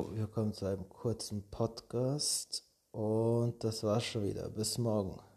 Jo, wir kommen zu einem kurzen Podcast und das war's schon wieder. Bis morgen.